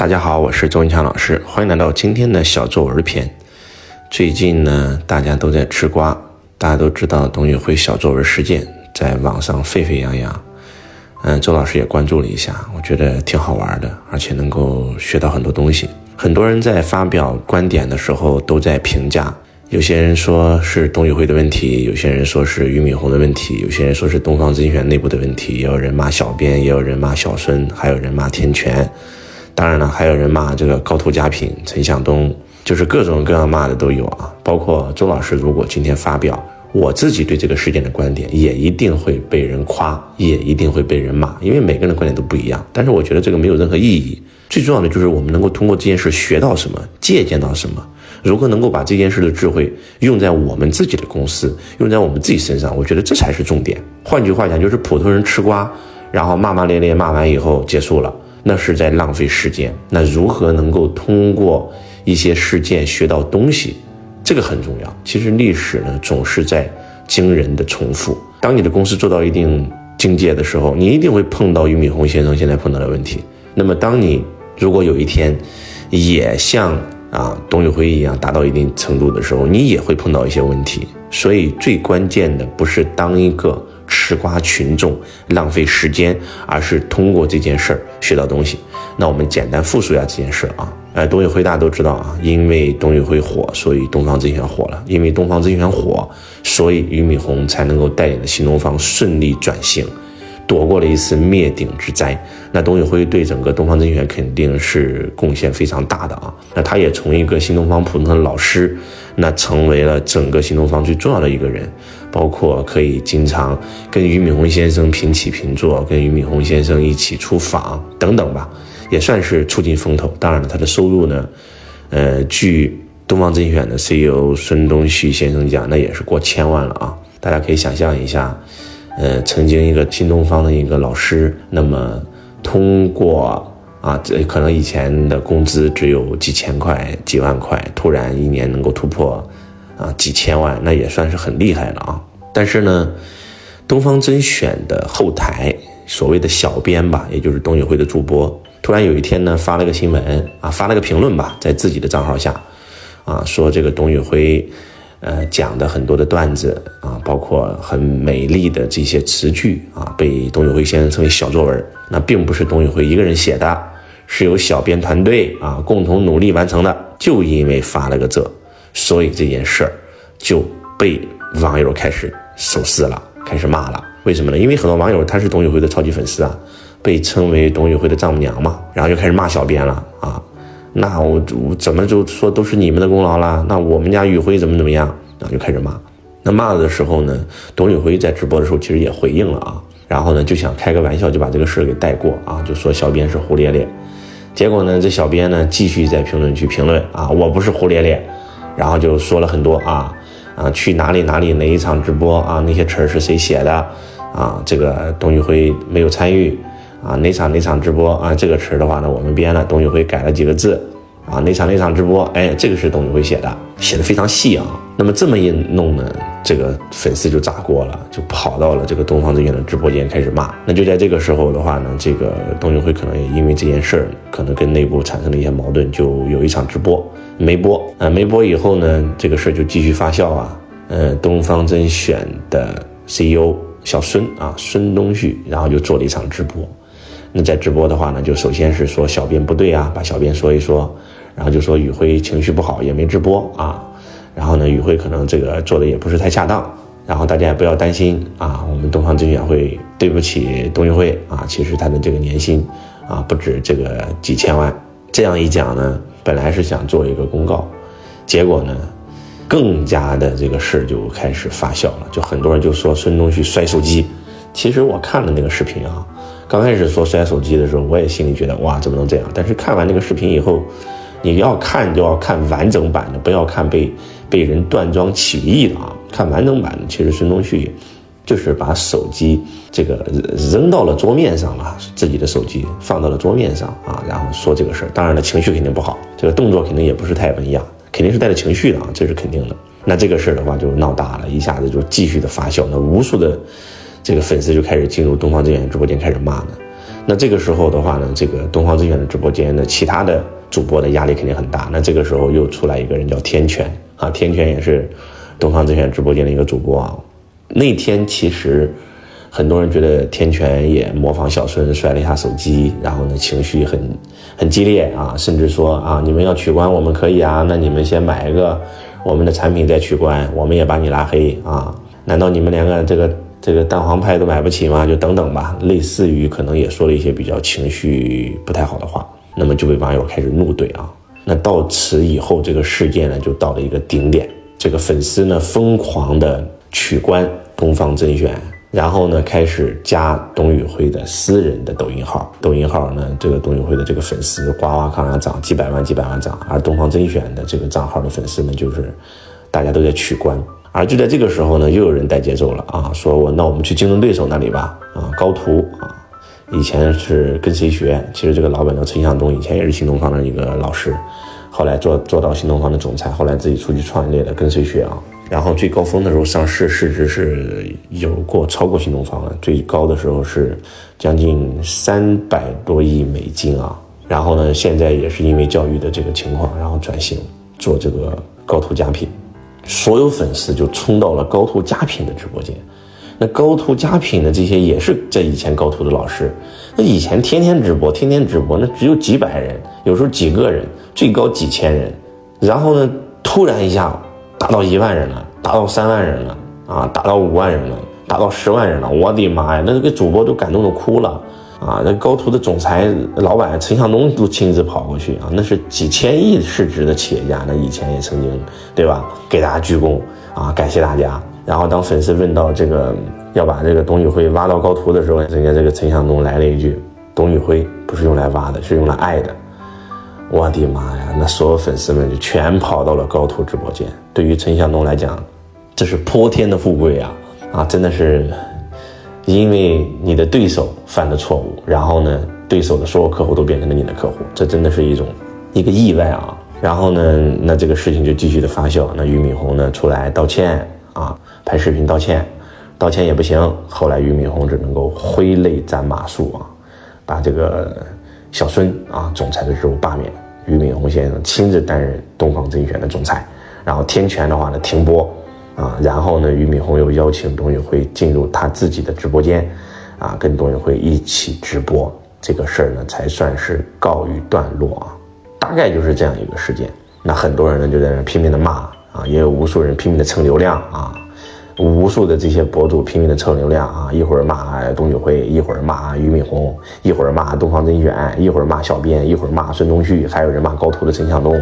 大家好，我是周文强老师，欢迎来到今天的小作文篇。最近呢，大家都在吃瓜，大家都知道董宇辉小作文事件在网上沸沸扬扬。嗯，周老师也关注了一下，我觉得挺好玩的，而且能够学到很多东西。很多人在发表观点的时候都在评价，有些人说是董宇辉的问题，有些人说是俞敏洪的问题，有些人说是东方甄选内部的问题，也有人骂小编，也有人骂小孙，还有人骂天权。当然了，还有人骂这个高透佳品、陈向东，就是各种各样骂的都有啊。包括周老师，如果今天发表我自己对这个事件的观点，也一定会被人夸，也一定会被人骂，因为每个人的观点都不一样。但是我觉得这个没有任何意义。最重要的就是我们能够通过这件事学到什么，借鉴到什么，如何能够把这件事的智慧用在我们自己的公司，用在我们自己身上，我觉得这才是重点。换句话讲，就是普通人吃瓜，然后骂骂咧咧，骂完以后结束了。那是在浪费时间。那如何能够通过一些事件学到东西，这个很重要。其实历史呢，总是在惊人的重复。当你的公司做到一定境界的时候，你一定会碰到俞敏洪先生现在碰到的问题。那么，当你如果有一天也像啊董宇辉一样达到一定程度的时候，你也会碰到一些问题。所以，最关键的不是当一个。吃瓜群众浪费时间，而是通过这件事儿学到东西。那我们简单复述一下这件事啊。呃，董宇辉大家都知道啊，因为董宇辉火，所以东方甄选火了；因为东方甄选火，所以俞敏洪才能够带领的新东方顺利转型。躲过了一次灭顶之灾，那董宇辉对整个东方甄选肯定是贡献非常大的啊。那他也从一个新东方普通的老师，那成为了整个新东方最重要的一个人，包括可以经常跟俞敏洪先生平起平坐，跟俞敏洪先生一起出访等等吧，也算是出尽风头。当然了，他的收入呢，呃，据东方甄选的 CEO 孙东旭先生讲，那也是过千万了啊。大家可以想象一下。呃，曾经一个新东方的一个老师，那么通过啊，这可能以前的工资只有几千块、几万块，突然一年能够突破啊几千万，那也算是很厉害了啊。但是呢，东方甄选的后台所谓的小编吧，也就是董宇辉的主播，突然有一天呢发了个新闻啊，发了个评论吧，在自己的账号下啊，说这个董宇辉。呃，讲的很多的段子啊，包括很美丽的这些词句啊，被董宇辉先生称为小作文。那并不是董宇辉一个人写的，是由小编团队啊共同努力完成的。就因为发了个这，所以这件事儿就被网友开始手撕了，开始骂了。为什么呢？因为很多网友他是董宇辉的超级粉丝啊，被称为董宇辉的丈母娘嘛，然后就开始骂小编了啊。那我怎么就说都是你们的功劳了？那我们家宇辉怎么怎么样？然后就开始骂。那骂的时候呢，董宇辉在直播的时候其实也回应了啊。然后呢就想开个玩笑，就把这个事给带过啊，就说小编是胡咧咧。结果呢，这小编呢继续在评论区评论啊，我不是胡咧咧。然后就说了很多啊啊，去哪里哪里哪一场直播啊，那些词儿是谁写的啊？这个董宇辉没有参与。啊，哪场哪场直播啊？这个词的话呢，我们编了，董宇辉改了几个字，啊，哪场哪场直播？哎，这个是董宇辉写的，写的非常细啊。那么这么一弄呢，这个粉丝就炸锅了，就跑到了这个东方甄选的直播间开始骂。那就在这个时候的话呢，这个董宇辉可能也因为这件事儿，可能跟内部产生了一些矛盾，就有一场直播没播啊，没播以后呢，这个事儿就继续发酵啊。呃，东方甄选的 CEO 小孙啊，孙东旭，然后就做了一场直播。那在直播的话呢，就首先是说小编不对啊，把小编说一说，然后就说宇辉情绪不好也没直播啊，然后呢宇辉可能这个做的也不是太恰当，然后大家也不要担心啊，我们东方甄选会对不起董宇辉啊，其实他的这个年薪啊不止这个几千万，这样一讲呢，本来是想做一个公告，结果呢，更加的这个事就开始发酵了，就很多人就说孙东旭摔手机，其实我看了那个视频啊。刚开始说摔手机的时候，我也心里觉得哇，怎么能这样？但是看完那个视频以后，你要看就要看完整版的，不要看被被人断章取义的啊！看完整版的，其实孙东旭就是把手机这个扔到了桌面上了，自己的手机放到了桌面上啊，然后说这个事儿。当然了，情绪肯定不好，这个动作肯定也不是太文雅，肯定是带着情绪的啊，这是肯定的。那这个事儿的话就闹大了，一下子就继续的发酵，那无数的。这个粉丝就开始进入东方甄选直播间开始骂呢，那这个时候的话呢，这个东方甄选的直播间的其他的主播的压力肯定很大。那这个时候又出来一个人叫天权啊，天权也是东方甄选直播间的一个主播啊。那天其实很多人觉得天权也模仿小孙摔了一下手机，然后呢情绪很很激烈啊，甚至说啊你们要取关我们可以啊，那你们先买一个我们的产品再取关，我们也把你拉黑啊。难道你们两个这个这个蛋黄派都买不起吗？就等等吧，类似于可能也说了一些比较情绪不太好的话，那么就被网友开始怒怼啊。那到此以后，这个事件呢就到了一个顶点，这个粉丝呢疯狂的取关东方甄选，然后呢开始加董宇辉的私人的抖音号，抖音号呢这个董宇辉的这个粉丝呱呱往上涨，几百万几百万涨，而东方甄选的这个账号的粉丝呢就是大家都在取关。而就在这个时候呢，又有人带节奏了啊！说我那我们去竞争对手那里吧啊！高途啊，以前是跟谁学？其实这个老板叫陈向东，以前也是新东方的一个老师，后来做做到新东方的总裁，后来自己出去创业的，跟谁学啊？然后最高峰的时候上市市值是有过超过新东方的，最高的时候是将近三百多亿美金啊！然后呢，现在也是因为教育的这个情况，然后转型做这个高途佳品。所有粉丝就冲到了高途佳品的直播间，那高途佳品的这些也是在以前高途的老师，那以前天天直播，天天直播，那只有几百人，有时候几个人，最高几千人，然后呢，突然一下达到一万人了，达到三万人了，啊，达到五万人了，达到十万人了，我的妈呀，那个主播都感动的哭了。啊，那高途的总裁老板陈向东都亲自跑过去啊，那是几千亿市值的企业家，那以前也曾经，对吧？给大家鞠躬啊，感谢大家。然后当粉丝问到这个要把这个董宇辉挖到高途的时候，人家这个陈向东来了一句：“董宇辉不是用来挖的，是用来爱的。”我的妈呀，那所有粉丝们就全跑到了高途直播间。对于陈向东来讲，这是泼天的富贵啊！啊，真的是。因为你的对手犯的错误，然后呢，对手的所有客户都变成了你的客户，这真的是一种一个意外啊。然后呢，那这个事情就继续的发酵。那俞敏洪呢出来道歉啊，拍视频道歉，道歉也不行。后来俞敏洪只能够挥泪斩马谡啊，把这个小孙啊总裁的职务罢免，俞敏洪先生亲自担任东方甄选的总裁，然后天权的话呢停播。啊，然后呢，俞敏洪又邀请董宇辉进入他自己的直播间，啊，跟董宇辉一起直播，这个事儿呢才算是告一段落啊，大概就是这样一个事件。那很多人呢就在那拼命的骂啊，也有无数人拼命的蹭流量啊，无数的这些博主拼命的蹭流量啊，一会儿骂董宇辉，一会儿骂俞敏洪，一会儿骂东方甄选，一会儿骂小编，一会儿骂孙东旭，还有人骂高途的陈向东，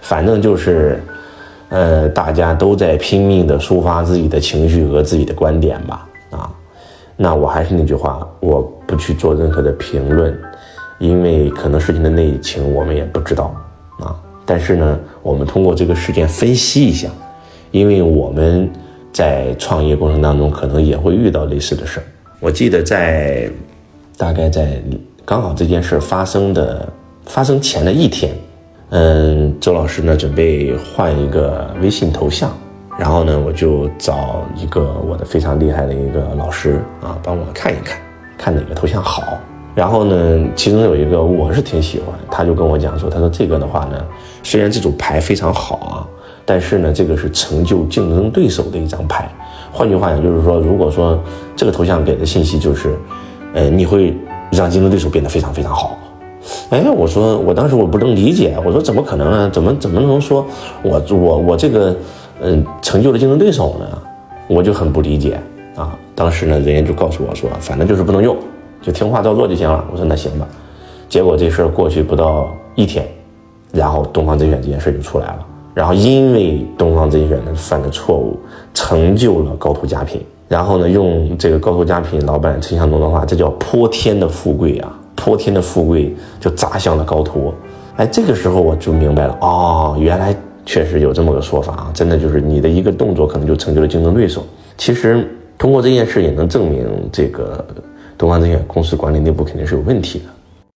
反正就是。呃，大家都在拼命的抒发自己的情绪和自己的观点吧，啊，那我还是那句话，我不去做任何的评论，因为可能事情的内情我们也不知道，啊，但是呢，我们通过这个事件分析一下，因为我们在创业过程当中可能也会遇到类似的事儿。我记得在大概在刚好这件事发生的发生前的一天。嗯，周老师呢准备换一个微信头像，然后呢我就找一个我的非常厉害的一个老师啊，帮我看一看，看哪个头像好。然后呢，其中有一个我是挺喜欢，他就跟我讲说，他说这个的话呢，虽然这组牌非常好啊，但是呢，这个是成就竞争对手的一张牌。换句话讲，就是说，如果说这个头像给的信息就是，呃，你会让竞争对手变得非常非常好。哎，我说，我当时我不能理解，我说怎么可能呢？怎么怎么能说我我我这个，嗯，成就了竞争对手呢？我就很不理解啊。当时呢，人家就告诉我说，反正就是不能用，就听话照做就行了。我说那行吧。结果这事儿过去不到一天，然后东方甄选这件事就出来了。然后因为东方甄选犯的错误，成就了高途佳品。然后呢，用这个高途佳品老板陈向东的话，这叫泼天的富贵啊。泼天的富贵就砸向了高途，哎，这个时候我就明白了，哦，原来确实有这么个说法啊，真的就是你的一个动作可能就成就了竞争对手。其实通过这件事也能证明，这个东方证券公司管理内部肯定是有问题的。